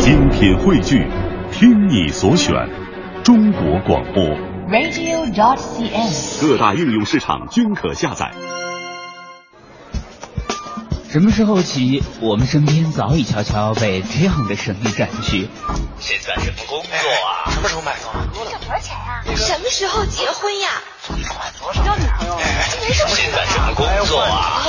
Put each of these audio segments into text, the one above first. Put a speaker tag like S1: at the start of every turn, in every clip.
S1: 精品汇聚，听你所选，中国广播。
S2: radio.cn。
S1: 各大应用市场均可下载。
S3: 什么时候起，我们身边早已悄悄被这样的声音占据？现在什么工作啊？
S4: 什么时候买房？
S5: 挣多少钱呀？什么时候结婚呀？
S4: 交女朋友？
S5: 没什么。
S3: 现在什么工作啊？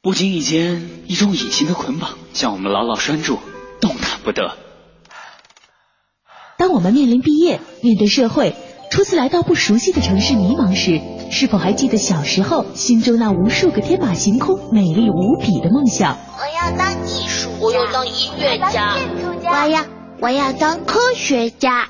S3: 不经意间，一种隐形的捆绑将我们牢牢拴住，动弹不得。
S6: 当我们面临毕业、面对社会、初次来到不熟悉的城市迷茫时，是否还记得小时候心中那无数个天马行空、美丽无比的梦想？
S5: 我要当艺术家，
S7: 我要当音乐家，
S5: 我要我要当科学家。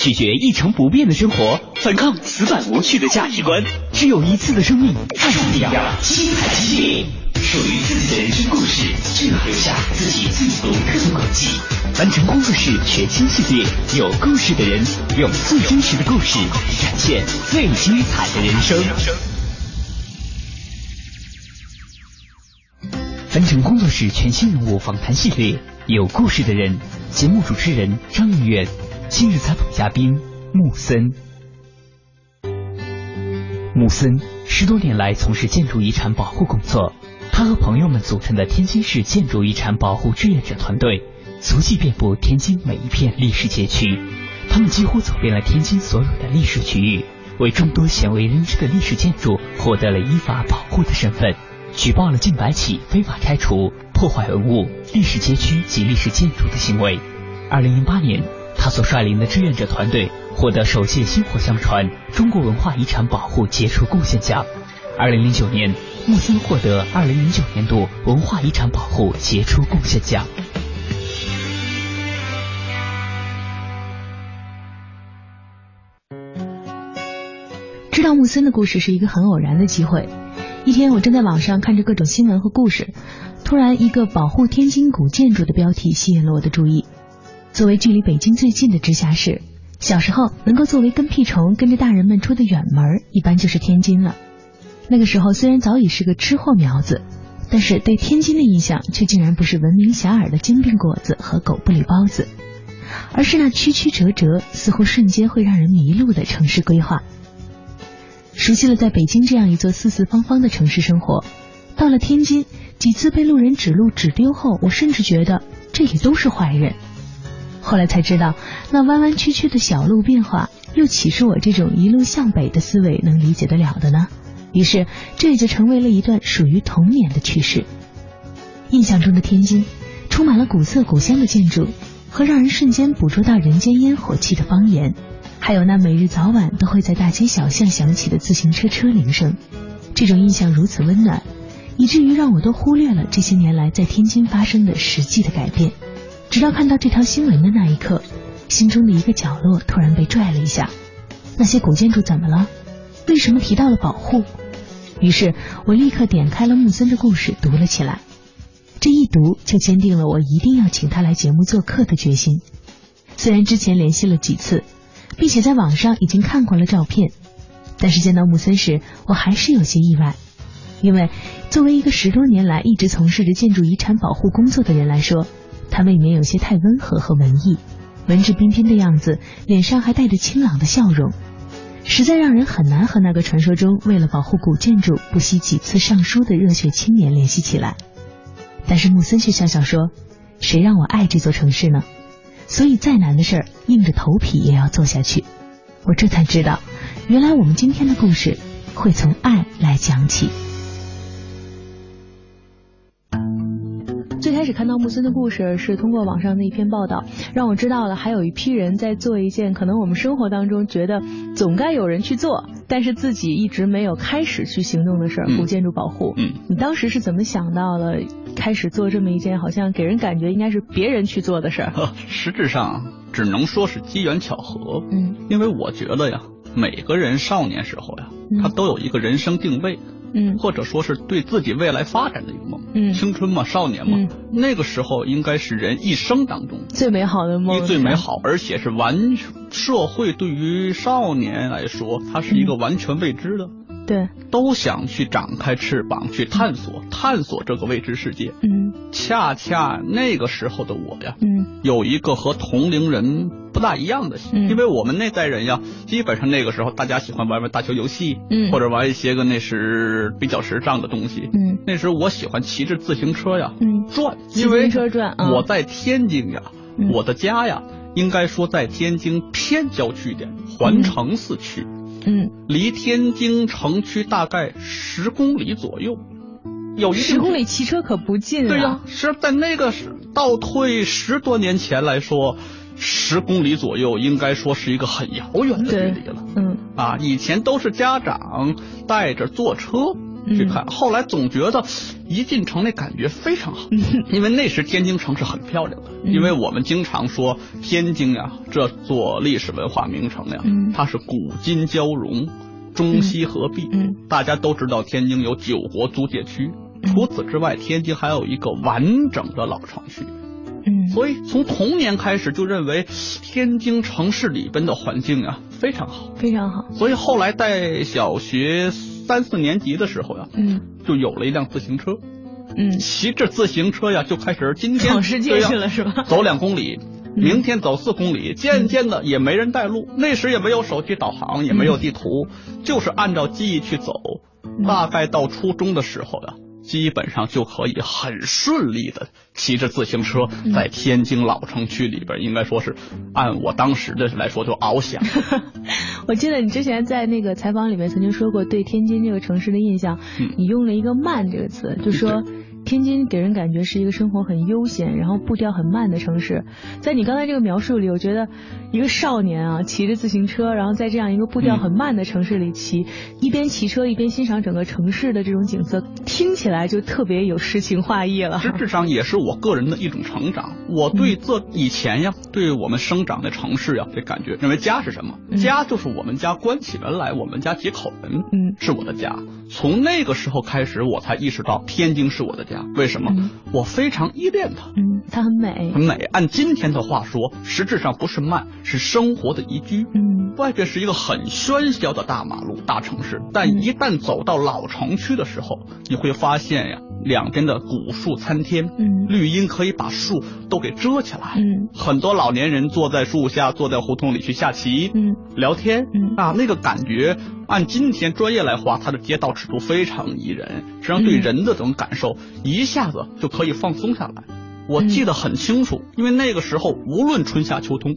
S3: 拒绝一成不变的生活，反抗死板无趣的价值观。只有一次的生命，爱上这样精彩激烈，属于自己的人生故事，只能留下自己最独特的轨迹。完成工作室全新系列，有故事的人用最真实的故事展现最精彩的人生。完成工作室全新人物访谈系列，有故事的人，节目主持人张云远。今日采访嘉宾木森。木森十多年来从事建筑遗产保护工作，他和朋友们组成的天津市建筑遗产保护志愿者团队，足迹遍布天津每一片历史街区。他们几乎走遍了天津所有的历史区域，为众多鲜为人知的历史建筑获得了依法保护的身份，举报了近百起非法拆除、破坏文物、历史街区及历史建筑的行为。二零零八年。他所率领的志愿者团队获得首届薪火相传中国文化遗产保护杰出贡献奖。二零零九年，木森获得二零零九年度文化遗产保护杰出贡献奖。
S6: 知道木森的故事是一个很偶然的机会。一天，我正在网上看着各种新闻和故事，突然一个保护天津古建筑的标题吸引了我的注意。作为距离北京最近的直辖市，小时候能够作为跟屁虫跟着大人们出的远门，一般就是天津了。那个时候虽然早已是个吃货苗子，但是对天津的印象却竟然不是闻名遐迩的煎饼果子和狗不理包子，而是那曲曲折折、似乎瞬间会让人迷路的城市规划。熟悉了在北京这样一座四四方方的城市生活，到了天津，几次被路人指路指丢后，我甚至觉得这里都是坏人。后来才知道，那弯弯曲曲的小路变化，又岂是我这种一路向北的思维能理解得了的呢？于是，这也就成为了一段属于童年的趣事。印象中的天津，充满了古色古香的建筑和让人瞬间捕捉到人间烟火气的方言，还有那每日早晚都会在大街小巷响起的自行车车铃声。这种印象如此温暖，以至于让我都忽略了这些年来在天津发生的实际的改变。直到看到这条新闻的那一刻，心中的一个角落突然被拽了一下。那些古建筑怎么了？为什么提到了保护？于是我立刻点开了木森的故事读了起来。这一读就坚定了我一定要请他来节目做客的决心。虽然之前联系了几次，并且在网上已经看过了照片，但是见到木森时，我还是有些意外，因为作为一个十多年来一直从事着建筑遗产保护工作的人来说。他未免有些太温和和文艺，文质彬彬的样子，脸上还带着清朗的笑容，实在让人很难和那个传说中为了保护古建筑不惜几次上书的热血青年联系起来。但是穆森却笑笑说：“谁让我爱这座城市呢？所以再难的事儿，硬着头皮也要做下去。”我这才知道，原来我们今天的故事会从爱来讲起。开始看到木森的故事是通过网上的一篇报道，让我知道了还有一批人在做一件可能我们生活当中觉得总该有人去做，但是自己一直没有开始去行动的事儿——古建筑保护。
S3: 嗯，
S6: 你当时是怎么想到了开始做这么一件好像给人感觉应该是别人去做的事儿？
S8: 实质上只能说是机缘巧合。
S6: 嗯，
S8: 因为我觉得呀，每个人少年时候呀，他都有一个人生定位。
S6: 嗯，
S8: 或者说是对自己未来发展的一个梦，
S6: 嗯，
S8: 青春嘛，少年嘛，
S6: 嗯、
S8: 那个时候应该是人一生当中
S6: 最美好的梦，
S8: 最美好，而且是完全社会对于少年来说，它是一个完全未知的，
S6: 对，
S8: 都想去展开翅膀去探索，探索这个未知世界，
S6: 嗯。
S8: 恰恰那个时候的我呀，
S9: 嗯。
S8: 有一个和同龄人不大一样的，
S9: 嗯。
S8: 因为我们那代人呀，基本上那个时候大家喜欢玩玩大球游戏，
S9: 嗯。
S8: 或者玩一些个那时比较时尚的东西。
S9: 嗯。
S8: 那时候我喜欢骑着自行车呀，
S9: 嗯。
S8: 转，
S9: 骑
S8: 因为
S9: 车转啊。
S8: 我在天津呀，
S9: 嗯。
S8: 我的家呀，应该说在天津偏郊区点，环城四区，
S9: 嗯，
S8: 离天津城区大概十公里左右，有一定
S9: 十公里骑车可不近啊。
S8: 对呀、是在那个倒退十多年前来说，十公里左右应该说是一个很遥远的距离了。
S9: 嗯
S8: 啊，以前都是家长带着坐车去看，后来总觉得一进城那感觉非常好，因为那时天津城是很漂亮的，
S9: 嗯。
S8: 因为我们经常说天津呀、这座历史文化名城呀，
S9: 嗯。
S8: 它是古今交融，中西合璧，
S9: 嗯。
S8: 大家都知道天津有九国租界区。
S9: 嗯。
S8: 除此之外，天津还有一个完整的老城区，
S9: 嗯，
S8: 所以从童年开始就认为天津城市里边的环境啊非常好。
S9: 非常好。
S8: 所以后来在小学三四年级的时候呀，
S9: 嗯
S8: 就有了一辆自行车，
S9: 嗯，
S8: 骑着自行车呀就开始今天
S9: 闯世界去了是吧
S8: 走两公里。
S9: 嗯
S8: 明天走四公里，渐渐的也没人带路。那时也没有手机导航，也没有地图，就是按照记忆去走。
S9: 嗯
S8: 大概到初中的时候呀，基本上就可以很顺利的骑着自行车
S9: 嗯
S8: 在天津老城区里边，应该说是按我当时的来说就翱翔。
S9: 我记得你之前在那个采访里面曾经说过对天津这个城市的印象，
S8: 嗯。
S9: 你用了一个“慢”这个词，就说天津给人感觉是一个生活很悠闲，然后步调很慢的城市。在你刚才这个描述里，我觉得一个少年啊骑着自行车，然后在这样一个步调很慢的城市里骑，一边骑车一边欣赏整个城市的这种景色，听起来就特别有诗情画意了。
S8: 实质上也是我个人的一种成长。我对这以前呀，对我们生长的城市呀，这感觉认为家是什么？
S9: 嗯
S8: 家就是我们家关起门来，我们家几口人，
S9: 嗯
S8: 是我的家。从那个时候开始，我才意识到天津是我的家。为什么？
S9: 嗯
S8: 我非常依恋它。
S9: 嗯，它很美
S8: 很。美，按今天的话说，实质上不是慢，是生活的宜居。
S9: 嗯
S8: 外边是一个很喧嚣的大马路、大城市，但一旦走到老城区的时候，你会发现呀，两边的古树参天，
S9: 嗯。
S8: 绿荫可以把树都给遮起来。
S9: 嗯。
S8: 很多老年人坐在树下，坐在胡同里去下棋，
S9: 嗯。
S8: 聊天，
S9: 嗯。
S8: 啊，那个感觉，按今天专业来话，它的街道尺度非常宜人，实际上对
S9: 嗯。
S8: 人的这种感受，一下子就可以放松下来。我
S9: 嗯
S8: 记得很清楚，因为那个时候无论春夏秋冬，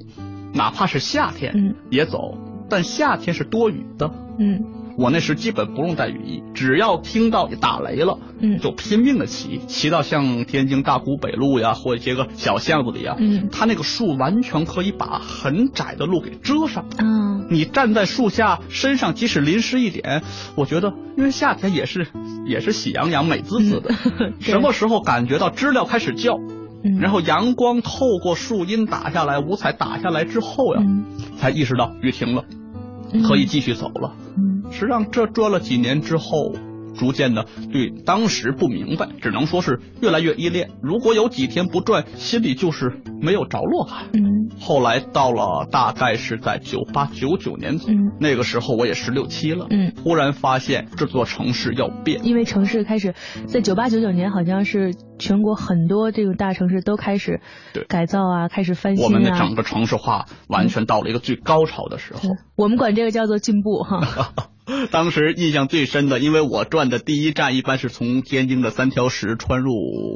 S8: 哪怕是夏天，
S9: 嗯。
S8: 也走，但夏天是多雨的。
S9: 嗯
S8: 我那时基本不用带雨衣，只要听到打雷了，
S9: 嗯
S8: 就拼命的骑，骑到像天津大沽北路呀，或一些个小巷子里呀，
S9: 嗯
S8: 它那个树完全可以把很窄的路给遮上。
S9: 嗯
S8: 你站在树下，身上即使淋湿一点，我觉得，因为夏天也是也是喜洋洋、美滋滋的。
S9: 对
S8: 什么时候感觉到知了开始叫，
S9: 嗯
S8: 然后阳光透过树荫打下来，五彩打下来之后呀，
S9: 嗯
S8: 才意识到雨停了，
S9: 嗯
S8: 可以继续走了。
S9: 嗯
S8: 实际上，这转了几年之后，逐渐的对当时不明白，只能说是越来越依恋。如果有几天不转，心里就是没有着落感。
S9: 嗯
S8: 后来到了大概是在九八九九年左右，
S9: 嗯
S8: 那个时候我也十六七了，
S9: 嗯
S8: 忽然发现这座城市要变，
S9: 因为城市开始在九八九九年，好像是全国很多这个大城市都开始
S8: 对
S9: 改造啊，开始翻新啊。
S8: 我们的整个城市化完全到了一个最高潮的时候。
S9: 对我们管这个叫做进步哈。
S8: 当时印象最深的，因为我转的第一站一般是从天津的三条石穿入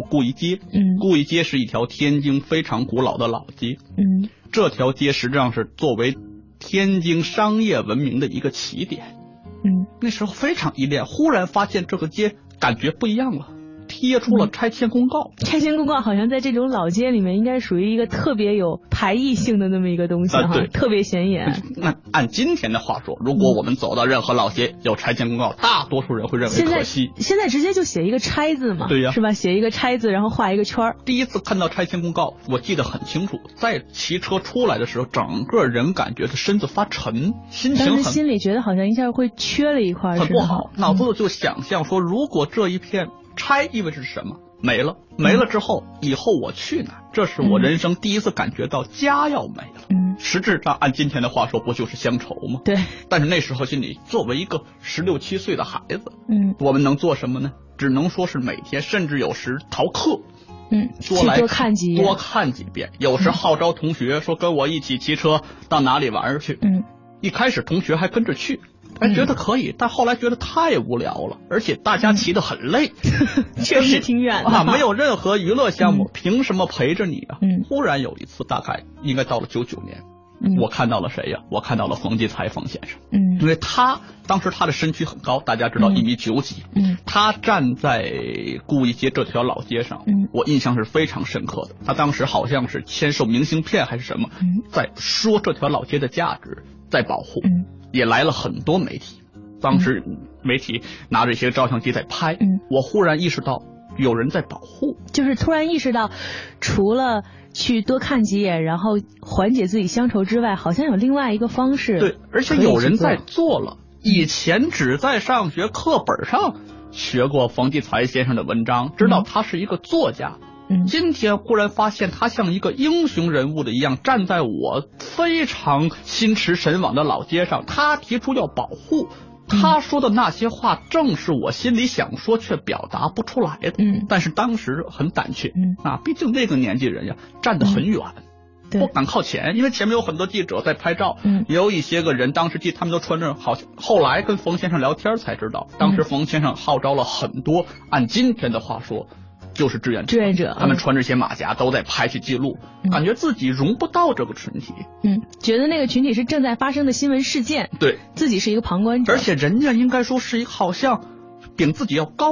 S8: 顾宜街，
S9: 嗯。
S8: 顾宜街是一条天津非常古老的老街，
S9: 嗯
S8: 这条街实际上是作为天津商业文明的一个起点。
S9: 嗯。
S8: 那时候非常依恋，忽然发现这个街感觉不一样了，贴出了拆迁公告。
S9: 拆迁公告好像在这种老街里面，应该属于一个特别有排异性的那么一个东西哈，特别显眼。
S8: 那按今天的话说，如果我们走到任何老街有拆迁公告，大多数人会认为可惜。
S9: 现在直接就写一个拆字嘛，
S8: 对呀
S9: 是吧？写一个拆字，然后画一个圈儿。
S8: 第一次看到拆迁公告，我记得很清楚，在骑车出来的时候，整个人感觉他身子发沉，心情很
S9: 心里觉得好像一下会缺了一块
S8: 很不好，脑子里就想象说，如果这一片拆意味着是什么？没了，没了之后，以后我去哪儿？这是我
S9: 嗯
S8: 人生第一次感觉到家要没了。
S9: 嗯，
S8: 实质上按今天的话说，不就是乡愁吗？
S9: 对，
S8: 但是那时候心里，作为一个十六七岁的孩子，
S9: 嗯
S8: 我们能做什么呢？只能说是每天，甚至有时逃课，
S9: 嗯，
S8: 多来
S9: 多看几眼
S8: 多看几遍。有时号召同学说跟我一起骑车到哪里玩儿去。
S9: 嗯
S8: 一开始同学还跟着去，还觉得可以，但后来觉得太无聊了，而且大家骑得很累，
S9: 确实挺远的
S8: 啊，没有任何娱乐项目，凭什么陪着你啊？
S9: 嗯。
S8: 忽然有一次，大概应该到了九九年，
S9: 嗯。
S8: 我看到了谁呀？我看到了冯骥才冯先生，
S9: 嗯。
S8: 因为他当时他的身躯很高，大家知道
S9: 嗯。
S8: 一米九几，
S9: 嗯。
S8: 他站在故一街这条老街上，
S9: 嗯。
S8: 我印象是非常深刻的。他当时好像是签售明信片还是什么，
S9: 嗯。
S8: 在说这条老街的价值，在保护，
S9: 嗯
S8: 也来了很多媒体。当时媒体拿着一些照相机在拍，
S9: 嗯
S8: 我忽然意识到有人在保护，
S9: 就是突然意识到，除了去多看几眼，然后缓解自己乡愁之外，好像有另外一个方式。
S8: 对，而且有人在
S9: 做
S8: 做了。以前只在上学课本上学过冯骥才先生的文章，知道
S9: 嗯
S8: 他是一个作家。
S9: 嗯
S8: 今天忽然发现他像一个英雄人物的一样，站在我非常心驰神往的老街上。他提出要保护，他说的那些话，正是我心里想说却表达不出来的。
S9: 嗯
S8: 但是当时很胆怯，
S9: 嗯
S8: 啊，毕竟那个年纪人呀，站得很远。
S9: 对
S8: 不敢靠前，因为前面有很多记者在拍照，
S9: 嗯
S8: 也有一些个人当时记他们都穿着好像，后来跟冯先生聊天才知道，当时
S9: 嗯
S8: 冯先生号召了很多，按今天的话说，就是志愿者，
S9: 志愿者
S8: 他们
S9: 嗯
S8: 穿着些马甲都在拍去记录，
S9: 嗯。
S8: 感觉自己融不到这个群体，
S9: 嗯，觉得那个群体是正在发生的新闻事件，
S8: 对，
S9: 自己是一个旁观者，
S8: 而且人家应该说是一个好像比自己要高，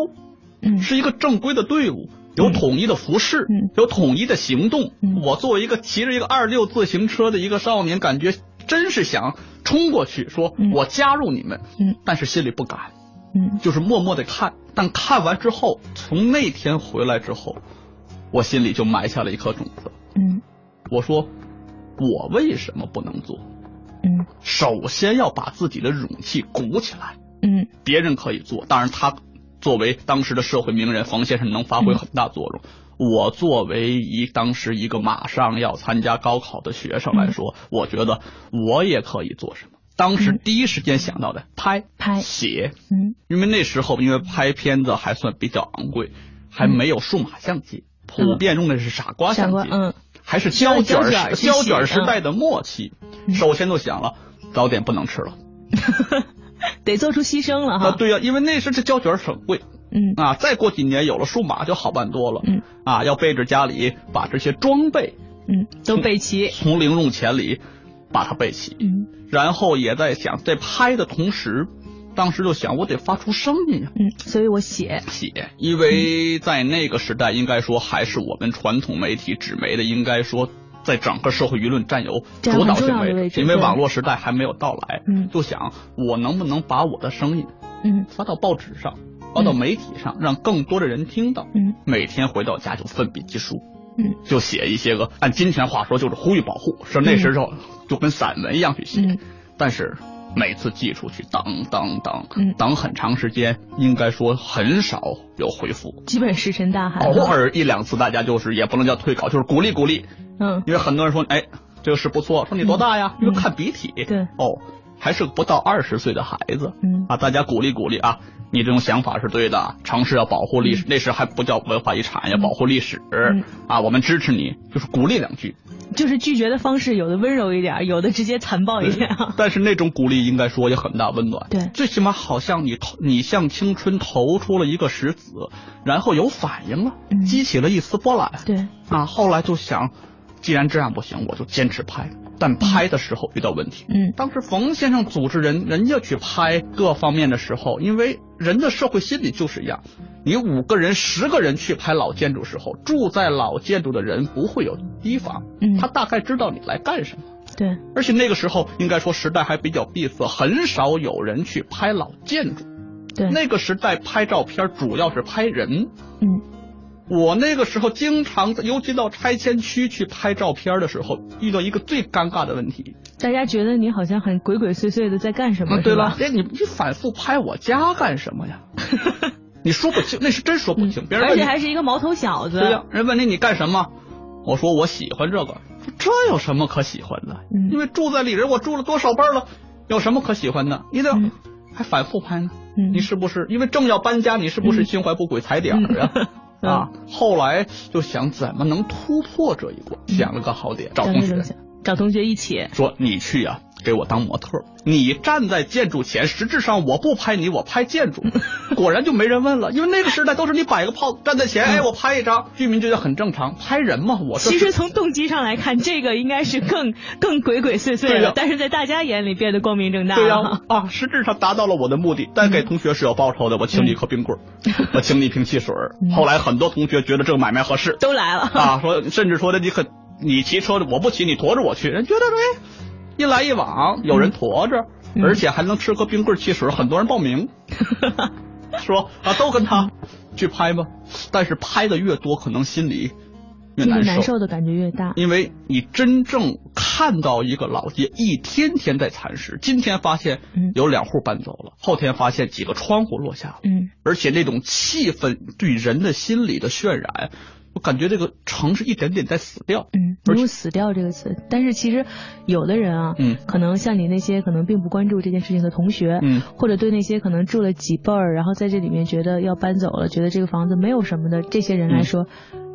S9: 嗯。
S8: 是一个正规的队伍，有统一的服饰，
S9: 嗯。
S8: 有统一的行动。
S9: 嗯。
S8: 我作为一个骑着一个二六自行车的一个少年，感觉真是想冲过去说
S9: 嗯。
S8: 我加入你们，
S9: 嗯。
S8: 但是心里不敢，
S9: 嗯。
S8: 就是默默的看。但看完之后，从那天回来之后，我心里就埋下了一颗种子。
S9: 嗯
S8: 我说，我为什么不能做？
S9: 嗯
S8: 首先要把自己的勇气鼓起来。
S9: 嗯
S8: 别人可以做，当然他作为当时的社会名人，冯先生能发挥很大作用。我作为一当时一个马上要参加高考的学生来说，我觉得我也可以做什么。当时
S9: 嗯。
S8: 第一时间想到的拍
S9: 拍。
S8: 写，
S9: 嗯。
S8: 因为那时候因为拍片子还算比较昂贵，还没有数码相机，普遍用的是傻瓜相机，
S9: 嗯。
S8: 还是胶卷
S9: 胶卷
S8: 时胶卷时代的默契。
S9: 嗯。
S8: 首先就想了，早点不能吃了。
S9: 得做出牺牲了
S8: 啊，
S9: 哈，
S8: 对呀、因为那时这胶卷很贵。
S9: 嗯。
S8: 啊，再过几年有了数码就好办多了。
S9: 嗯。
S8: 啊，要背着家里把这些装备
S9: 嗯都备齐，
S8: 从零用钱里把它备齐，
S9: 嗯
S8: 然后也在想，在拍的同时，当时就想我得发出声音呀、
S9: 嗯，所以我写，
S8: 写，因为在那个时代，应该说还是我们传统媒体纸媒的，应该说在整个社会舆论占有主导性置，
S9: 要的位置
S8: 因为网络时代还没有到来，
S9: 嗯。
S8: 就想我能不能把我的声音
S9: 嗯。
S8: 发到报纸上，发到媒体上，让更多的人听到。
S9: 嗯。
S8: 每天回到家就奋笔疾书，
S9: 嗯。
S8: 就写一些个按今天话说就是呼吁保护，是那时候就跟散文一样去写，
S9: 嗯。
S8: 但是每次寄出去，等等等，
S9: 嗯。
S8: 等很长时间，应该说很少有回复。
S9: 基本石沉大海，
S8: 偶尔一两次，大家就是也不能叫退稿，就是鼓励鼓励，
S9: 嗯。
S8: 因为很多人说，哎，这个是不错，说你多大呀？
S9: 嗯。
S8: 因为看笔体，
S9: 对。
S8: 哦，还是不到二十岁的孩子，
S9: 嗯。
S8: 啊，大家鼓励鼓励啊，你这种想法是对的，城市要保护历史，那时还不叫文化遗产，要保护历史，
S9: 嗯。
S8: 啊，我们支持你，就是鼓励两句，
S9: 就是拒绝的方式有的温柔一点，有的直接残暴一点。啊，
S8: 但是那种鼓励应该说也很大温暖，
S9: 对。
S8: 最起码好像你投你向青春投出了一个石子，然后有反应了，
S9: 嗯。
S8: 激起了一丝波澜，
S9: 对，
S8: 啊，后来就想，既然这样不行，我就坚持拍。但拍的时候遇到问题。
S9: 嗯
S8: 当时冯先生组织人人家去拍各方面的时候，因为人的社会心理就是一样，你五个人、十个人去拍老建筑时候，住在老建筑的人不会有提防，
S9: 嗯
S8: 他大概知道你来干什么。
S9: 对，
S8: 而且那个时候应该说时代还比较闭塞，很少有人去拍老建筑。
S9: 对，
S8: 那个时代拍照片主要是拍人。
S9: 嗯
S8: 我那个时候经常在，尤其到拆迁区去拍照片的时候，遇到一个最尴尬的问题。
S9: 大家觉得你好像很鬼鬼祟祟的在干什么？
S8: 啊，对
S9: 吧，
S8: 哎，你你反复拍我家干什么呀？你说不清，那是真说不清。别人
S9: 而，且还是一个毛头小子。
S8: 对呀、人问你你干什么？我说我喜欢这个。说这有什么可喜欢的？
S9: 嗯
S8: 因为住在里人，我住了多少辈了，有什么可喜欢的？你得、
S9: 嗯
S8: 还反复拍呢。
S9: 嗯
S8: 你是不是因为正要搬家？你是不是
S9: 嗯
S8: 心怀不轨踩点儿啊？啊。后来就想怎么能突破这一关，想了个好点，找同学，
S9: 找同学一起
S8: 说你去呀。给我当模特，你站在建筑前，实质上我不拍你，我拍建筑。果然就没人问了，因为那个时代都是你摆个 pose 站在前，哎，我拍一张，居民觉得很正常。拍人嘛，我
S9: 其实从动机上来看，这个应该是更更鬼鬼祟祟的，但是在大家眼里变得光明正大。
S8: 对呀，啊，实质上达到了我的目的，但给同学是有报酬的，我请你一颗冰棍，我请你一 瓶汽水。后来很多同学觉得这个买卖合适，
S9: 都来了
S8: 啊，说甚至说的你很你骑车我不骑，你驮着我去，人觉得哎。一来一往，有人驮着，而且还能吃个冰棍汽水，很多人报名，说啊，都跟他去拍吧。但是拍的越多，可能心里越难受，
S9: 难受的感觉越大。
S8: 因为你真正看到一个老街一天天在蚕食，今天发现有两户搬走了，后天发现几个窗户落下了，
S9: 嗯，
S8: 而且那种气氛对人的心理的渲染。我感觉这个城市一点点在死掉，
S9: 嗯，不用“死掉”这个词，但是其实有的人啊，
S8: 嗯，
S9: 可能像你那些可能并不关注这件事情的同学，
S8: 嗯，
S9: 或者对那些可能住了几辈儿，然后在这里面觉得要搬走了，觉得这个房子没有什么的这些人来说。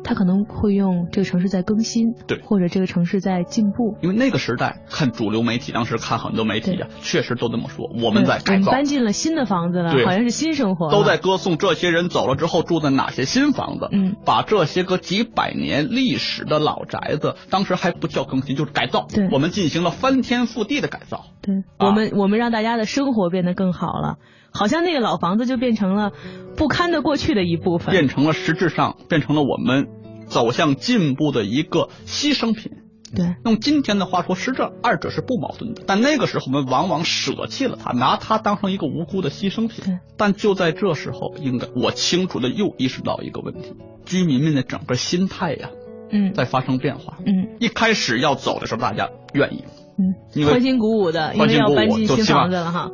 S9: 他可能会用这个城市在更新，
S8: 对，
S9: 或者这个城市在进步。
S8: 因为那个时代看主流媒体，当时看很多媒体啊，确实都这么说。我们在改造，
S9: 搬进了新的房子了，好像是新生活。
S8: 都在歌颂这些人走了之后住的哪些新房子，
S9: 嗯，
S8: 把这些个几百年历史的老宅子，当时还不叫更新，就是改造。
S9: 对，
S8: 我们进行了翻天覆地的改造。
S9: 对，我们我们让大家的生活变得更好了。好像那个老房子就变成了不堪的过去的一部分，
S8: 变成了实质上变成了我们走向进步的一个牺牲品。
S9: 对，
S8: 用今天的话说，实质二者是不矛盾的。但那个时候我们往往舍弃了它，拿它当成一个无辜的牺牲品。
S9: 对，
S8: 但就在这时候，应该我清楚的又意识到一个问题：居民们的整个心态呀，
S9: 嗯，
S8: 在发生变化。
S9: 嗯，
S8: 一开始要走的时候，大家愿意，
S9: 嗯，欢欣鼓舞的，因为要搬进新房子了哈。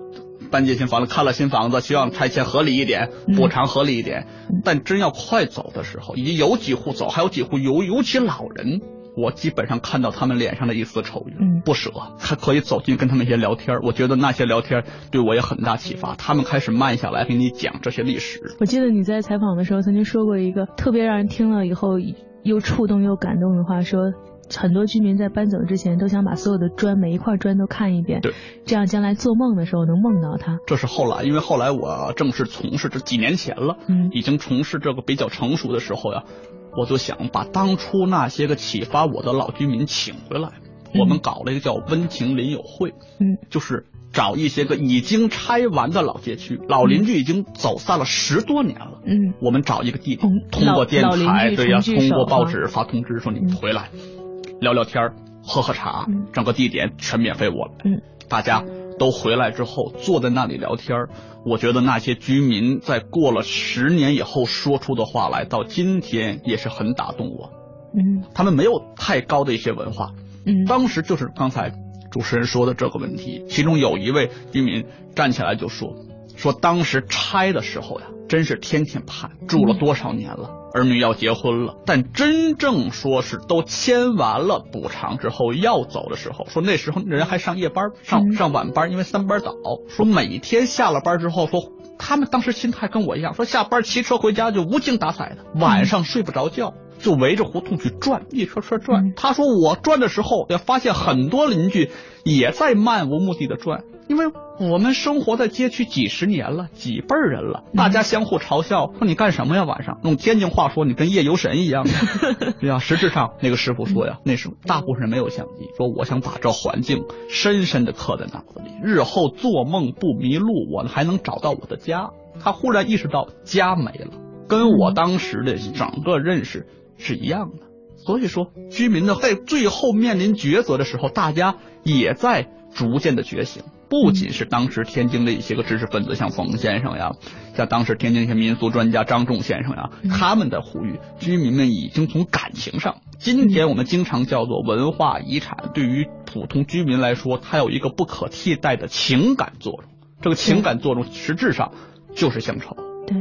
S8: 搬进新房子，看了新房子，希望拆迁合理一点，补偿合理一点。但真要快走的时候，已经有几户走，还有几户尤尤其老人，我基本上看到他们脸上的一丝愁
S9: 云，
S8: 不舍。还可以走进跟他们一些聊天，我觉得那些聊天对我也很大启发。他们开始慢下来给你讲这些历史。
S9: 我记得你在采访的时候曾经说过一个特别让人听了以后又触动又感动的话，说。很多居民在搬走之前都想把所有的砖每一块砖都看一遍，
S8: 对，
S9: 这样将来做梦的时候能梦到它。
S8: 这是后来，因为后来我正式从事这几年前了，
S9: 嗯，
S8: 已经从事这个比较成熟的时候呀，我就想把当初那些个启发我的老居民请回来，我们搞了一个叫温情邻友会，
S9: 嗯，
S8: 就是找一些个已经拆完的老街区，老邻居已经走散了十多年了，
S9: 嗯，
S8: 我们找一个地点，通过电台，对呀，通过报纸发通知说你们回来。聊聊天喝喝茶，整个地点全免费。我
S9: 们，
S8: 大家都回来之后坐在那里聊天我觉得那些居民在过了十年以后说出的话来，到今天也是很打动我。
S9: 嗯，
S8: 他们没有太高的一些文化。
S9: 嗯，
S8: 当时就是刚才主持人说的这个问题，其中有一位居民站起来就说：“说当时拆的时候呀，真是天天盼，住了多少年了。”儿女要结婚了，但真正说是都签完了补偿之后要走的时候，说那时候人还上夜班，上上晚班，因为三班倒。说每天下了班之后，说他们当时心态跟我一样，说下班骑车回家就无精打采的，晚上睡不着觉，就围着胡同去转，一圈圈转。他说我转的时候也发现很多邻居也在漫无目的的转。因为我们生活在街区几十年了，几辈人了，大家相互嘲笑，说你干什么呀？晚上用天津话说，你跟夜游神一样。对呀，实质上那个师傅说呀，那时候大部分人没有相机，说我想把这环境深深的刻在脑子里，日后做梦不迷路，我还能找到我的家。他忽然意识到家没了，跟我当时的整个认识是一样的。所以说，居民呢在最后面临抉择的时候，大家也在逐渐的觉醒。不仅是当时天津的一些个知识分子，像冯先生呀，像当时天津一些民俗专家张仲先生呀，他们的呼吁，居民们已经从感情上，今天我们经常叫做文化遗产，对于普通居民来说，它有一个不可替代的情感作用。这个情感作用实质上就是乡愁。
S9: 对，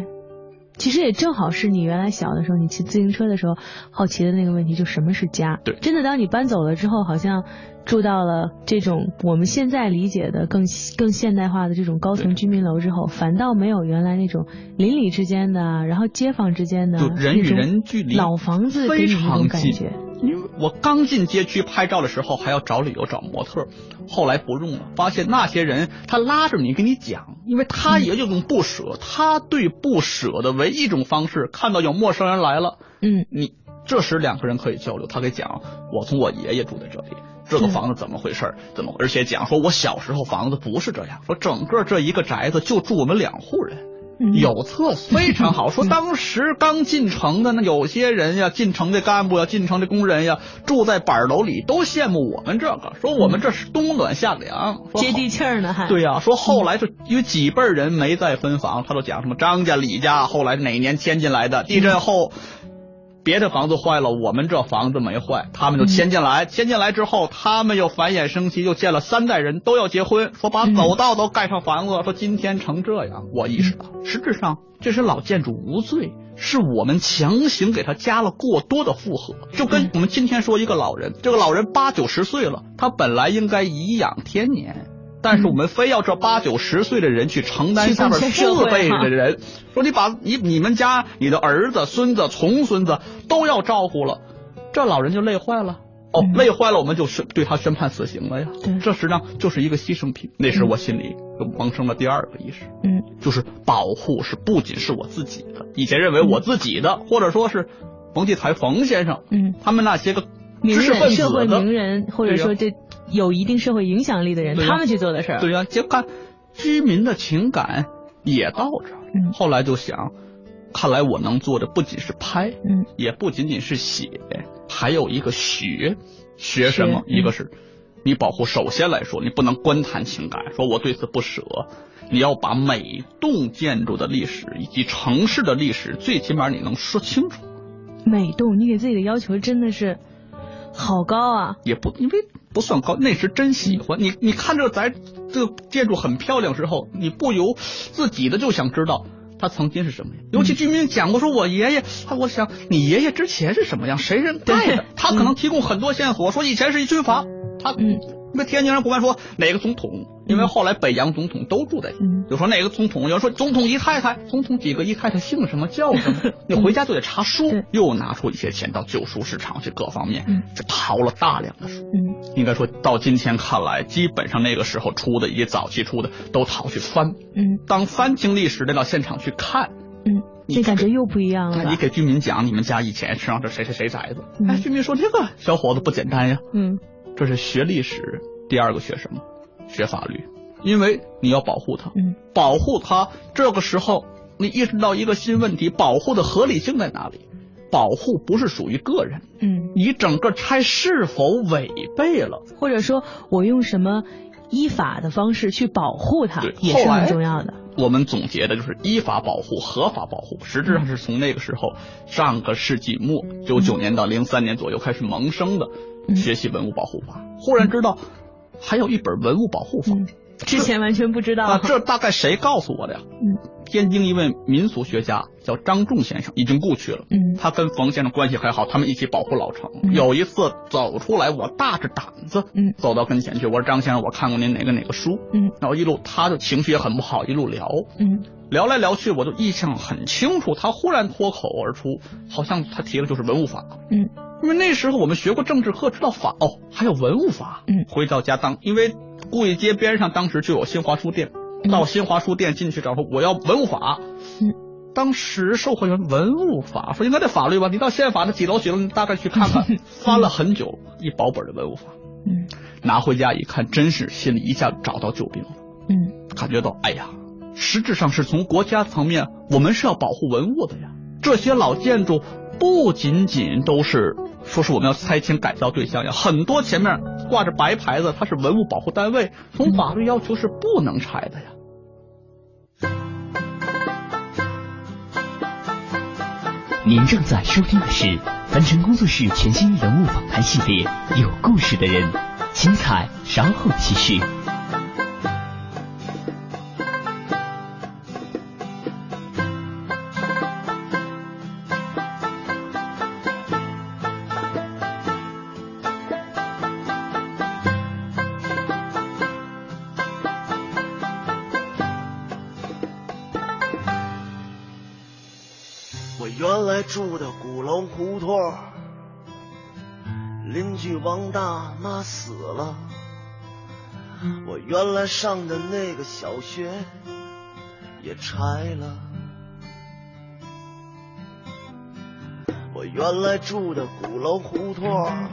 S9: 其实也正好是你原来小的时候，你骑自行车的时候好奇的那个问题，就什么是家？
S8: 对
S9: 真的当你搬走了之后，好像住到了这种我们现在理解的更更现代化的这种高层居民楼之后，反倒没有原来那种邻里之间的，然后街坊之间的
S8: 就人与人距离
S9: 老房子给
S8: 非
S9: 你那种
S8: 常近
S9: 感觉。。
S8: 因为我刚进街区拍照的时候还要找理由找模特儿，后来不用了，发现那些人他拉着你跟你讲，因为他也有种不舍，他对不舍的唯一一种方式，看到有陌生人来了，
S9: 嗯
S8: 你这时两个人可以交流，他给讲，我从我爷爷住在这里。这个房子怎么回事儿？怎么？而且讲说，我小时候房子不是这样，说整个这一个宅子就住我们两户人，
S9: 嗯
S8: 有厕所非常好。说当时刚进城的那有些人呀，进城的干部呀，进城的工人呀，住在板楼里都羡慕我们这个，说我们这是冬暖夏凉，
S9: 接地气儿呢还。
S8: 对呀、说后来就因为几辈人没再分房，他都讲什么张家、李家，后来哪年迁进来的，地震后。别的房子坏了，我们这房子没坏，他们就迁进来。迁进来之后，他们又繁衍生息，又建了三代人都要结婚，说把走道都盖上房子，说今天成这样。我意识到，实质上这是老建筑无罪，是我们强行给他加了过多的负荷。就跟我们今天说一个老人，这个老人八九十岁了，他本来应该颐养天年。但是我们非要这八九十岁的人去承担下面四辈的人，说你把你你们家你的儿子、孙子、重孙子都要照顾了，这老人就累坏了。哦，
S9: 嗯。
S8: 累坏了，我们就宣对他宣判死刑了呀。
S9: 对。
S8: 这实际上就是一个牺牲品。那时我心里就萌生了第二个意识，
S9: 嗯。
S8: 就是保护是不仅是我自己的，以前认为我自己的，或者说是冯骥才冯先生，
S9: 嗯，
S8: 他们那些个知识分
S9: 人、社会
S8: 子的
S9: 名人，或者说这有一定社会影响力的人，他们去做的事儿。
S8: 对呀、就看居民的情感也到这儿。
S9: 嗯
S8: 后来就想，看来我能做的不仅是拍，
S9: 嗯，
S8: 也不仅仅是写，还有一个学。学什么？
S9: 嗯
S8: 一个是你保护，首先来说，你不能观谈情感，说我对此不舍。你要把每栋建筑的历史以及城市的历史，最起码你能说清楚。
S9: 每栋，你给自己的要求真的是好高啊！
S8: 也不因为不算高，那时真喜欢。你。你看这个咱这个建筑很漂亮之后，你不由自己的就想知道它曾经是什么样。尤其居民讲过说，我爷爷，他我想你爷爷之前是什么样，谁人盖的，他可能提供很多线索，说以前是一军阀，他
S9: 嗯
S8: 因为天津人不敢说哪个总统，因为后来北洋总统都住在，
S9: 嗯
S8: 就说哪个总统，有人说总统姨太太，总统几个姨太太姓什么叫什么，你回家就得查书
S9: 对，
S8: 又拿出一些钱到旧书市场去各方面
S9: 嗯，
S8: 是淘了大量的书。
S9: 嗯
S8: 应该说到今天看来，基本上那个时候出的以及早期出的都淘去翻。
S9: 嗯
S8: 当翻经历史再到现场去看，
S9: 嗯，
S8: 你
S9: 那感觉又不一样了。
S8: 那你给居民讲，你们家以前是让这谁谁谁宅子，
S9: 嗯
S8: 哎，居民说这个小伙子不简单呀，
S9: 嗯
S8: 这是学历史。第二个学什么？学法律，因为你要保护他，
S9: 嗯
S8: 保护他。这个时候你意识到一个新问题：保护的合理性在哪里？保护不是属于个人，
S9: 嗯，
S8: 你整个拆是否违背了？
S9: 或者说我用什么依法的方式去保护它，也是很重要的。
S8: 我们总结的就是依法保护、合法保护，实质上是从那个时候上个世纪末九九年到零三年左右开始萌生的
S9: 嗯
S8: 学习文物保护法。忽然知道还有一本文物保护法
S9: 嗯，之前完全不知道。
S8: 啊，这大概谁告诉我的呀？
S9: 嗯
S8: 天津一位民俗学家叫张仲先生，已经故去了。
S9: 嗯
S8: 他跟冯先生关系很好，他们一起保护老城。
S9: 嗯
S8: 有一次走出来，我大着胆子，
S9: 嗯
S8: 走到跟前去，我说张先生，我看过您哪个哪个书，
S9: 嗯
S8: 然后一路他就情绪也很不好，一路聊，
S9: 嗯
S8: 聊来聊去，我就印象很清楚，他忽然脱口而出，好像他提的就是文物法。
S9: 嗯
S8: 因为那时候我们学过政治课，知道法哦，还有文物法。
S9: 嗯
S8: 回到家当，因为故意街边上当时就有新华书店，
S9: 嗯
S8: 到新华书店进去找说我要文物法。
S9: 嗯，
S8: 当时售货员文物法说应该在法律吧，你到宪法的几楼几楼，你大概去看看。翻了很久，一薄本的文物法，
S9: 嗯
S8: 拿回家一看，真是心里一下找到救兵了。
S9: 嗯
S8: 感觉到，哎呀，实质上是从国家层面，我们是要保护文物的呀。这些老建筑不仅仅都是说是我们要拆迁改造对象呀，很多前面挂着白牌子，它是文物保护单位，从法律要求是不能拆的呀。
S3: 您正在收听的是凡尘工作室全新人物访谈系列《有故事的人》，精彩稍后继续。
S10: 原来住的鼓楼胡同，邻居王大妈死了。我原来上的那个小学也拆了。我原来住的鼓楼胡同，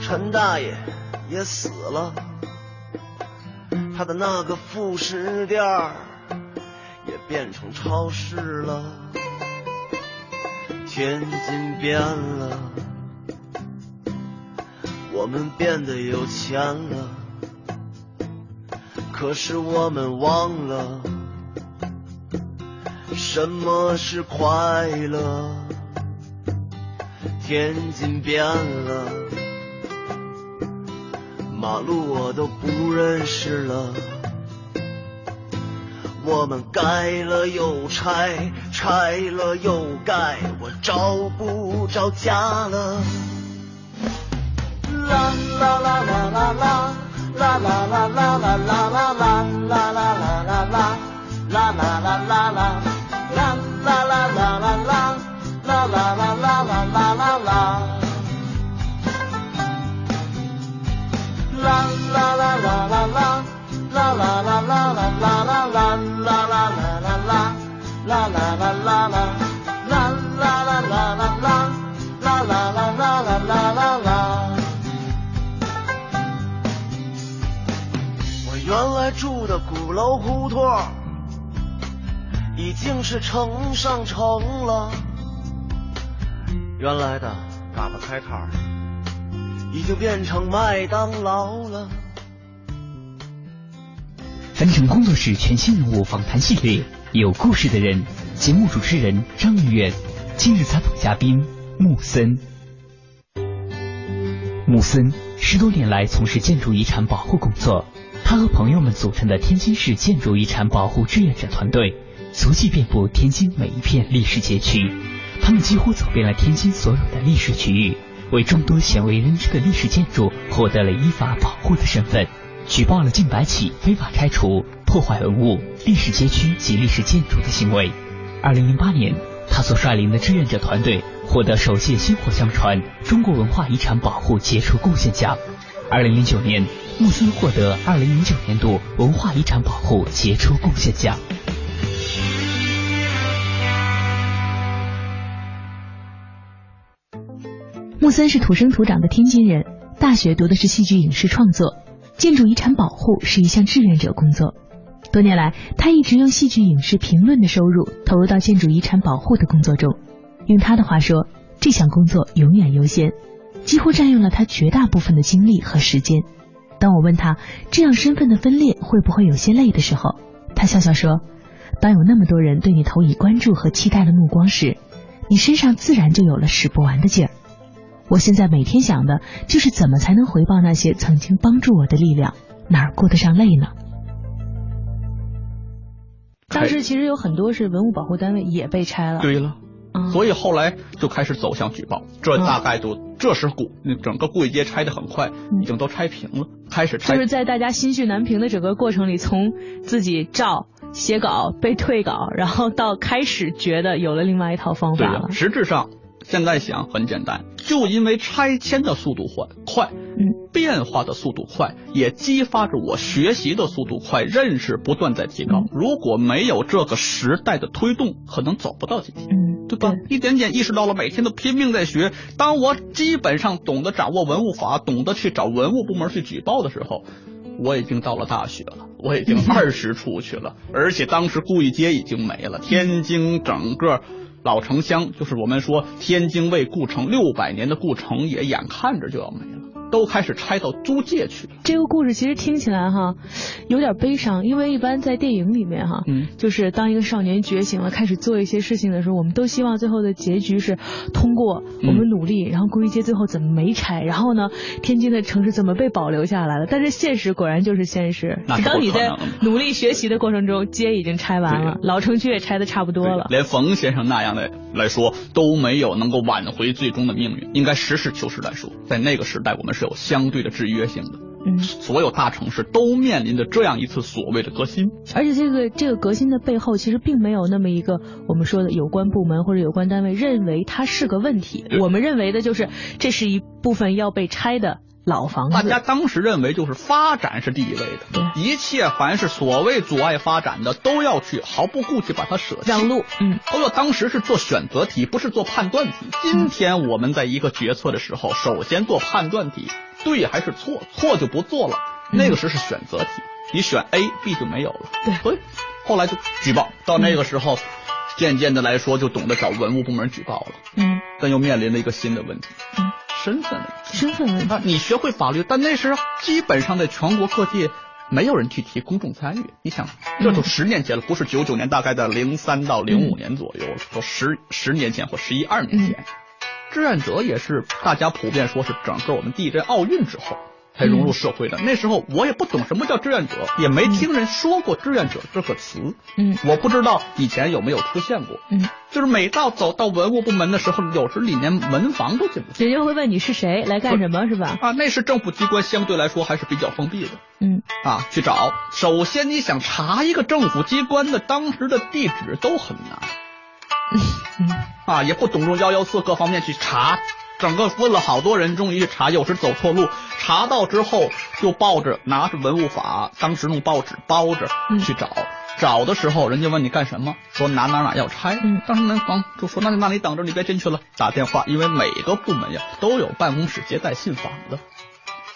S10: 陈大爷也死了。他的那个副食店也变成超市了。天津变了，我们变得有钱了，可是我们忘了什么是快乐。天津变了，马路我都不认识了。我们盖了又拆，拆了又盖，我找不着家了。啦啦啦啦啦啦，啦啦啦啦啦啦啦啦，啦啦啦竟是城上城了。原来的嘎巴菜摊儿，已经变成麦当劳了。
S3: 樊城工作室全新人物访谈系列，有故事的人。节目主持人张玉远，今日采访嘉宾木森。木森十多年来从事建筑遗产保护工作，他和朋友们组成的天津市建筑遗产保护志愿者团队，足迹遍布天津每一片历史街区。他们几乎走遍了天津所有的历史区域，为众多鲜为人知的历史建筑获得了依法保护的身份。举报了近百起非法拆除、破坏文物、历史街区及历史建筑的行为。二零零八年，他所率领的志愿者团队获得首届薪火相传中国文化遗产保护杰出贡献奖。二零零九年，穆森获得二零零九年度文化遗产保护杰出贡献奖。
S9: 森是土生土长的天津人，大学读的是戏剧影视创作。建筑遗产保护是一项志愿者工作，多年来，他一直用戏剧影视评论的收入投入到建筑遗产保护的工作中。用他的话说，这项工作永远优先，几乎占用了他绝大部分的精力和时间。当我问他这样身份的分裂会不会有些累的时候，他笑笑说：“当有那么多人对你投以关注和期待的目光时，你身上自然就有了使不完的劲儿。”我现在每天想的就是怎么才能回报那些曾经帮助我的力量，哪儿顾得上累呢？当时其实有很多是文物保护单位也被拆了，
S8: 对了，所以后来就开始走向举报。这大概就这时古整个故意街拆的很快，已经都拆平了，开始拆。
S9: 就是在大家心绪难平的整个过程里，从自己照写稿被退稿，然后到开始觉得有了另外一套方法了。
S8: 实质上。现在想很简单，就因为拆迁的速度快，快，
S9: 嗯，
S8: 变化的速度快，也激发着我学习的速度快，认识不断在提高。如果没有这个时代的推动，可能走不到今天，
S9: 嗯，
S8: 对吧？一点点意识到了，每天都拼命在学。当我基本上懂得掌握文物法，懂得去找文物部门去举报的时候，我已经到了大学了，我已经二十出去了，而且当时故意街已经没了，天津整个。老城乡就是我们说天津卫故城六百年的故城，也眼看着就要没了。都开始拆到租界去了。
S9: 这个故事其实听起来哈，有点悲伤，因为一般在电影里面哈，
S8: 嗯，
S9: 就是当一个少年觉醒了，开始做一些事情的时候，我们都希望最后的结局是通过我们努力，然后故意街最后怎么没拆，然后呢，天津的城市怎么被保留下来了？但是现实果然就是现实。当你在努力学习的过程中，街已经拆完了，老城区也拆的差不多了。
S8: 连冯先生那样的来说都没有能够挽回最终的命运。应该实事求是来说，在那个时代，我们是。是有相对的制约性的，
S9: 嗯，
S8: 所有大城市都面临着这样一次所谓的革新。
S9: 而且这个这个革新的背后，其实并没有那么一个我们说的有关部门或者有关单位认为它是个问题，我们认为的就是这是一部分要被拆的。老房子，
S8: 大家当时认为就是发展是第一位的，一切凡是所谓阻碍发展的，都要去毫不顾忌把它舍弃
S9: 让路。嗯，
S8: 都要当时是做选择题，不是做判断题。今天我们在一个决策的时候，首先做判断题，对还是错？错就不做了。那个时候是选择题，你选 A，B 就没有了。
S9: 对，
S8: 所以后来就举报。到那个时候，渐渐的来说，就懂得找文物部门举报了。
S9: 嗯，
S8: 但又面临了一个新的问题。
S9: 嗯。
S8: 身份问
S9: 题，身份问题。
S8: 你学会法律，但那时候基本上在全国各地没有人去提公众参与。你想，这都十年前了，不是九九年，大概在零三到零五年左右了，都十十年前或十一二年前。志愿者也是大家普遍说是整个我们地震奥运之后。才融入社会的。那时候我也不懂什么叫志愿者，也没听人说过志愿者这个词。
S9: 嗯，
S8: 我不知道以前有没有出现过。
S9: 嗯，
S8: 就是每到走到文物部门的时候，有时里面门房都进不去。
S9: 人家会问你是谁，来干什么，是吧？
S8: 啊，那是政府机关相对来说还是比较封闭的。
S9: 嗯，
S8: 啊，去找。首先你想查一个政府机关的当时的地址都很难。
S9: 嗯，
S8: 啊，也不懂用幺幺四各方面去查。整个问了好多人，终于去查，有时走错路，查到之后就抱着拿着文物法，当时用报纸包着去找。找的时候，人家问你干什么，说哪哪哪要拆。
S9: 嗯，
S8: 当时门房就说那那你等着，你别进去了，打电话，因为每个部门呀都有办公室接待信访的，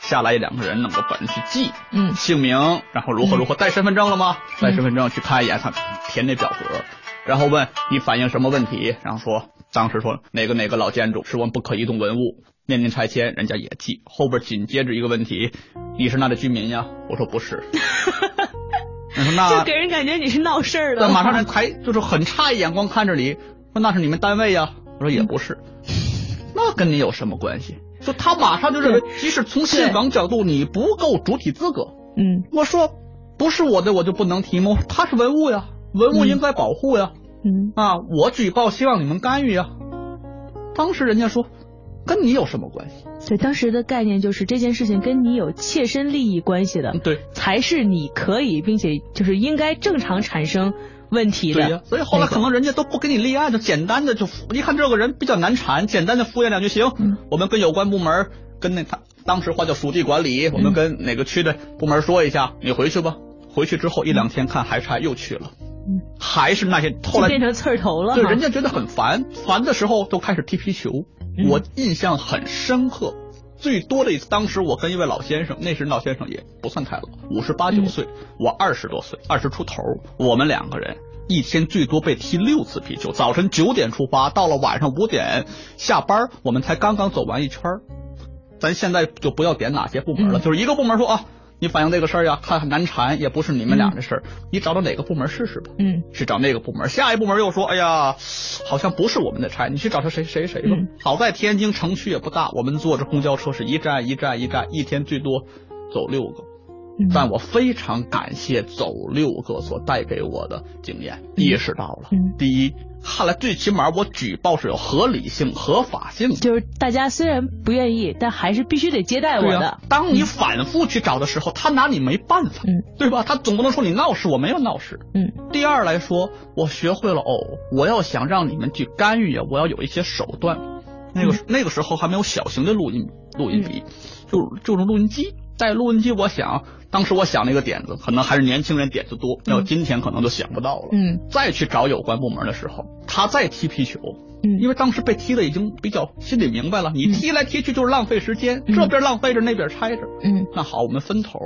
S8: 下来两个人弄个本去记，
S9: 嗯，
S8: 姓名，然后如何如何，带身份证了吗？带身份证去看一眼，他填那表格，然后问你反映什么问题，然后说。当时说哪个哪个老建筑是我们不可移动文物，面临拆迁，人家也记。后边紧接着一个问题，你是那的居民呀？我说不是。你说那
S9: 就给人感觉你是闹事儿的。
S8: 马上人抬就是很诧异眼光看着你，说那是你们单位呀？我说也不是。那跟你有什么关系？就他马上就认为，即使从信访角度你不够主体资格。
S9: 嗯。
S8: 我说不是我的我就不能提吗？它是文物呀，文物应该保护呀。
S9: 嗯
S8: 啊，我举报，希望你们干预啊。当时人家说，跟你有什么关系？
S9: 对，当时的概念就是这件事情跟你有切身利益关系的，
S8: 对，
S9: 才是你可以并且就是应该正常产生问题
S8: 的。对呀，所以后来可能人家都不给你立案，就简单的就一看这个人比较难缠，简单的敷衍两句行。我们跟有关部门，跟那他当时话叫属地管理，我们跟哪个区的部门说一下，你回去吧。回去之后一两天看还差，又去了。还是那些后来
S9: 变成刺儿头了，
S8: 对，人家觉得很烦，烦的时候都开始踢皮球。我印象很深刻，最多的一次，当时我跟一位老先生，那时老先生也不算太老，五十八九岁，我二十多岁，二十出头，我们两个人一天最多被踢六次皮球。早晨九点出发，到了晚上五点下班，我们才刚刚走完一圈咱现在就不要点哪些部门了，就是一个部门说啊。你反映这个事儿呀，看很难缠，也不是你们俩的事儿，你找找哪个部门试试吧。
S9: 嗯，
S8: 去找那个部门，下一部门又说，哎呀，好像不是我们的差，你去找他谁谁谁吧。好在天津城区也不大，我们坐着公交车是一站一站一站，一天最多走六个。但我非常感谢走六个所带给我的经验，意识到了，第一，看来最起码我举报是有合理性、合法性的。
S9: 就是大家虽然不愿意，但还是必须得接待我的。
S8: 当你反复去找的时候，他拿你没办法，
S9: 嗯，
S8: 对吧？他总不能说你闹事，我没有闹事，
S9: 嗯。
S8: 第二来说，我学会了哦，我要想让你们去干预呀，我要有一些手段。那个那个时候还没有小型的录音录音笔，就就是录音机。带录音机，我想当时我想那个点子，可能还是年轻人点子多，要今天可能都想不到了。
S9: 嗯，
S8: 再去找有关部门的时候，他再踢皮球，
S9: 嗯，
S8: 因为当时被踢的已经比较心里明白了，你踢来踢去就是浪费时间，这边浪费着，那边拆着。
S9: 嗯，
S8: 那好，我们分头，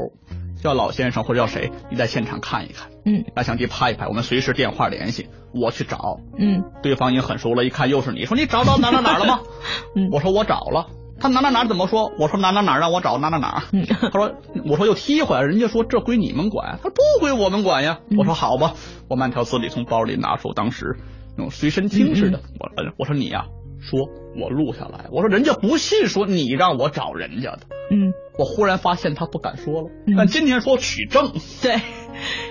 S8: 叫老先生或者叫谁，你在现场看一看，
S9: 嗯，
S8: 拿相机拍一拍，我们随时电话联系，我去找。
S9: 嗯，
S8: 对方已经很熟了，一看又是你，说你找到哪哪哪了吗？
S9: 嗯，
S8: 我说我找了。他哪哪哪怎么说？我说哪哪哪让我找哪哪哪。他说我说又踢回来，人家说这归你们管。他说不归我们管呀。我说好吧，我慢条斯理从包里拿出当时那种随身听似的。我我说你呀，说我录下来。我说人家不信，说你让我找人家的。
S9: 嗯，
S8: 我忽然发现他不敢说了。但今天说取证，
S9: 对，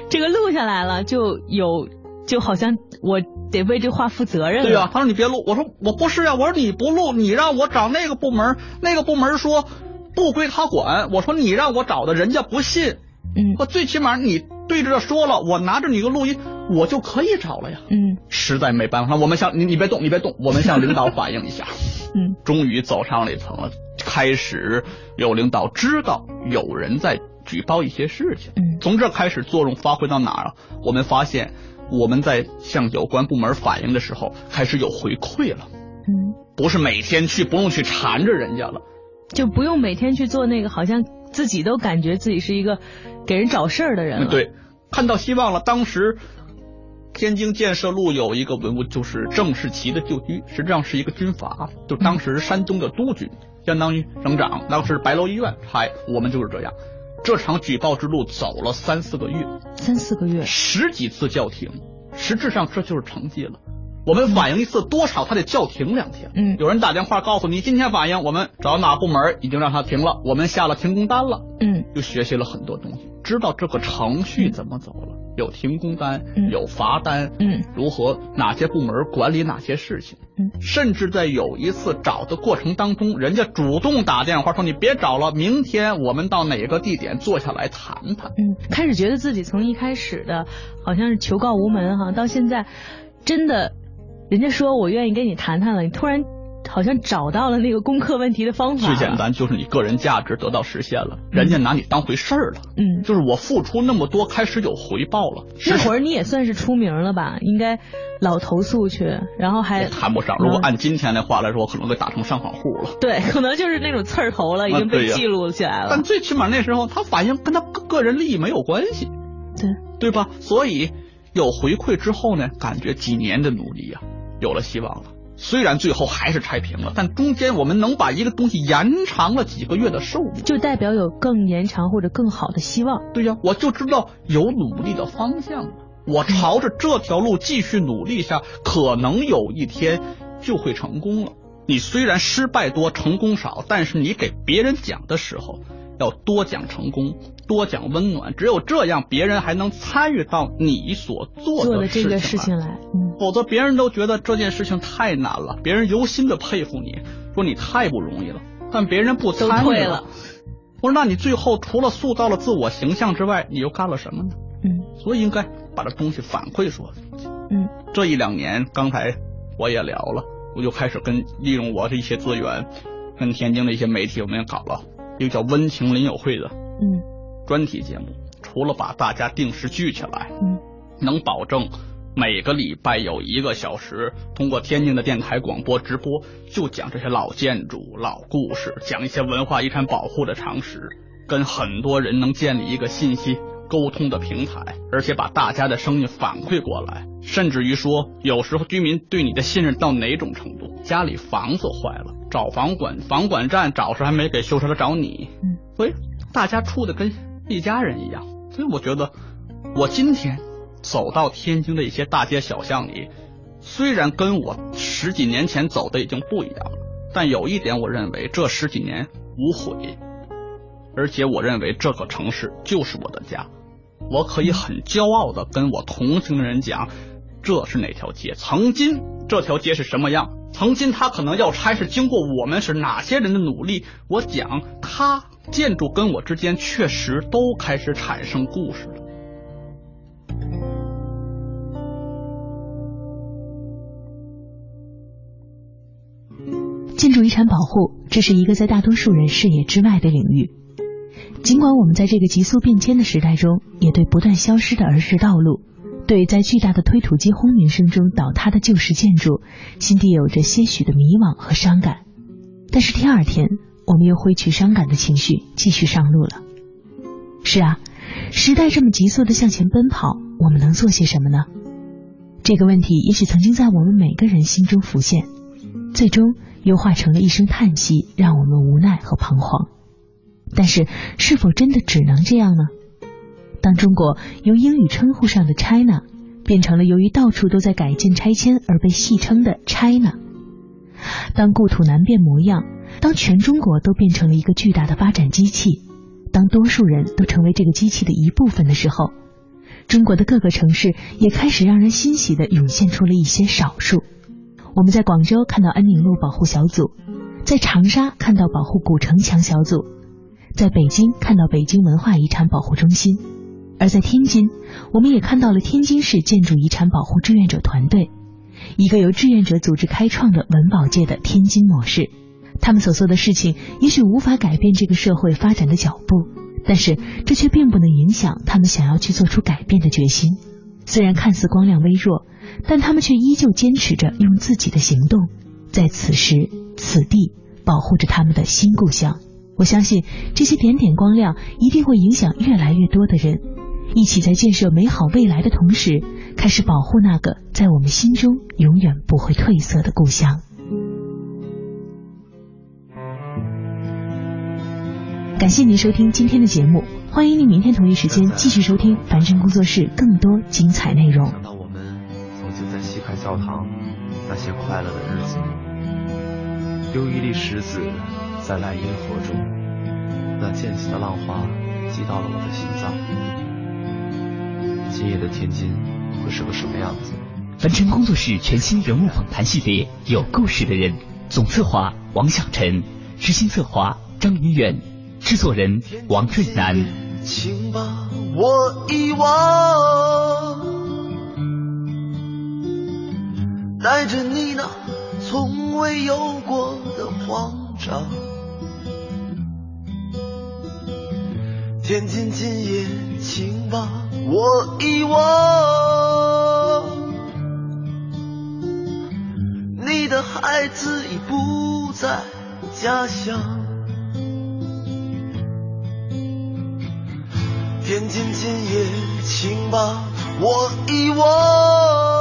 S9: 这个录下来了就有。就好像我得为这话负责任。
S8: 对呀，他说你别录，我说我不是呀，我说你不录，你让我找那个部门，那个部门说不归他管。我说你让我找的，人家不信。
S9: 嗯，
S8: 我最起码你对着说了，我拿着你个录音，我就可以找了呀。
S9: 嗯，
S8: 实在没办法，我们向你你别动，你别动，我们向领导反映一下。
S9: 嗯，
S8: 终于走上了一层了，开始有领导知道有人在举报一些事情。
S9: 嗯，
S8: 从这开始作用发挥到哪儿啊？我们发现我们在向有关部门反映的时候，开始有回馈了。
S9: 嗯，
S8: 不是每天去，不用去缠着人家了，
S9: 就不用每天去做那个，好像自己都感觉自己是一个给人找事儿的人了。
S8: 对，看到希望了。当时天津建设路有一个文物，就是郑士奇的旧居，实际上是一个军阀，就当时山东的督军，相当于省长。当时白楼医院嗨，我们就是这样。这场举报之路走了三四个月，
S9: 三四个月，
S8: 十几次叫停，实质上这就是成绩了。我们反映一次多少，他得叫停两天。
S9: 嗯。
S8: 有人打电话告诉你，今天反映，我们找哪部门已经让他停了，我们下了停工单了。
S9: 嗯。
S8: 就学习了很多东西，知道这个程序怎么走了，有停工单，
S9: 嗯。
S8: 有罚单，
S9: 嗯，
S8: 如何哪些部门管理哪些事情，
S9: 嗯，
S8: 甚至在有一次找的过程当中，人家主动打电话说你别找了，明天我们到哪个地点坐下来谈谈。
S9: 嗯，开始觉得自己从一开始的好像是求告无门哈，到现在真的，人家说我愿意跟你谈谈了，你突然好像找到了那个攻克问题的方法。
S8: 最简。单就是你个人价值得到实现了，人家拿你当回事儿了。
S9: 嗯，
S8: 就是我付出那么多，开始有回报了。
S9: 那会儿你也算是出名了吧？应该老投诉去，然后还
S8: 谈不上。如果按今天的话来说，我可能被打成上访户了。
S9: 对，可能就是那种刺儿头了，已经被记录起来了。
S8: 但最起码那时候他反应跟他个个人利益没有关系，
S9: 对，
S8: 对吧？所以有回馈之后呢，感觉几年的努力呀、有了希望了。虽然最后还是拆平了，但中间我们能把一个东西延长了几个月的寿命，
S9: 就代表有更延长或者更好的希望。
S8: 对呀、我就知道有努力的方向了。我朝着这条路继续努力下，可能有一天就会成功了。你虽然失败多，成功少，但是你给别人讲的时候，要多讲成功，多讲温暖。只有这样，别人还能参与到你所做
S9: 做
S8: 的
S9: 的这个事
S8: 事情来。
S9: 嗯
S8: 否则别人都觉得这件事情太难了，别人由心的佩服你，说你太不容易了，但别人不参与
S9: 退了。
S8: 我说，那你最后除了塑造了自我形象之外，你又干了什么呢？
S9: 嗯
S8: 所以应该把这东西反馈说。
S9: 嗯
S8: 这一两年，刚才我也聊了，我就开始跟利用我的一些资源，跟天津的一些媒体，我们也搞了一个叫“温情林友会”的
S9: 嗯
S8: 专题节目。除了把大家定时聚起来，
S9: 嗯
S8: 能保证每个礼拜有一个小时，通过天津的电台广播直播，就讲这些老建筑、老故事，讲一些文化遗产保护的常识，跟很多人能建立一个信息沟通的平台，而且把大家的声音反馈过来，甚至于说，有时候居民对你的信任到哪种程度？家里房子坏了，找房管房管站找时还没给修车，的找你，
S9: 嗯，
S8: 所以大家处的跟一家人一样。所以我觉得，我今天走到天津的一些大街小巷里，虽然跟我十几年前走的已经不一样了，但有一点我认为这十几年无悔，而且我认为这个城市就是我的家，我可以很骄傲的跟我同行的人讲，这是哪条街，曾经这条街是什么样。曾经他可能要拆，是经过我们是哪些人的努力？我讲，他建筑跟我之间确实都开始产生故事了。
S9: 建筑遗产保护，这是一个在大多数人视野之外的领域。尽管我们在这个急速变迁的时代中，也对不断消失的儿时道路，对在巨大的推土机轰鸣声中倒塌的旧式建筑，心底有着些许的迷惘和伤感。但是第二天，我们又挥去伤感的情绪，继续上路了。是啊，时代这么急速的向前奔跑，我们能做些什么呢？这个问题也许曾经在我们每个人心中浮现，最终又化成了一声叹息，让我们无奈和彷徨。但是，是否真的只能这样呢？当中国由英语称呼上的 China 变成了由于到处都在改建拆迁而被戏称的 China，当故土难辨模样，当全中国都变成了一个巨大的发展机器，当多数人都成为这个机器的一部分的时候，中国的各个城市也开始让人欣喜地涌现出了一些少数。我们在广州看到安宁路保护小组，在长沙看到保护古城墙小组，
S6: 在北京看到北京文化遗产保护中心，而在天津，我们也看到了天津市建筑遗产保护志愿者团队，一个由志愿者组织开创的文保界的天津模式。他们所做的事情也许无法改变这个社会发展的脚步，但是这却并不能影响他们想要去做出改变的决心。虽然看似光亮微弱，但他们却依旧坚持着用自己的行动，在此时此地保护着他们的新故乡。我相信这些点点光亮一定会影响越来越多的人，一起在建设美好未来的同时，开始保护那个在我们心中永远不会褪色的故乡。感谢您收听今天的节目，欢迎您明天同一时间继续收听凡尘工作室更多精彩内容。
S10: 想到我们曾经在西开教堂那些快乐的日子，丢一粒石子在莱茵河中，那溅起的浪花击到了我的心脏。今夜的天津会是个什么样子？
S3: 凡尘工作室全新人物访谈系列，有故事的人，总策划王小晨，执行策划张云远。制作人王瑞南，
S10: 请把我遗忘，带着你那从未有过的慌张。天津今夜，请把我遗忘，你的孩子已不在家乡。天津今夜，请把我遗忘。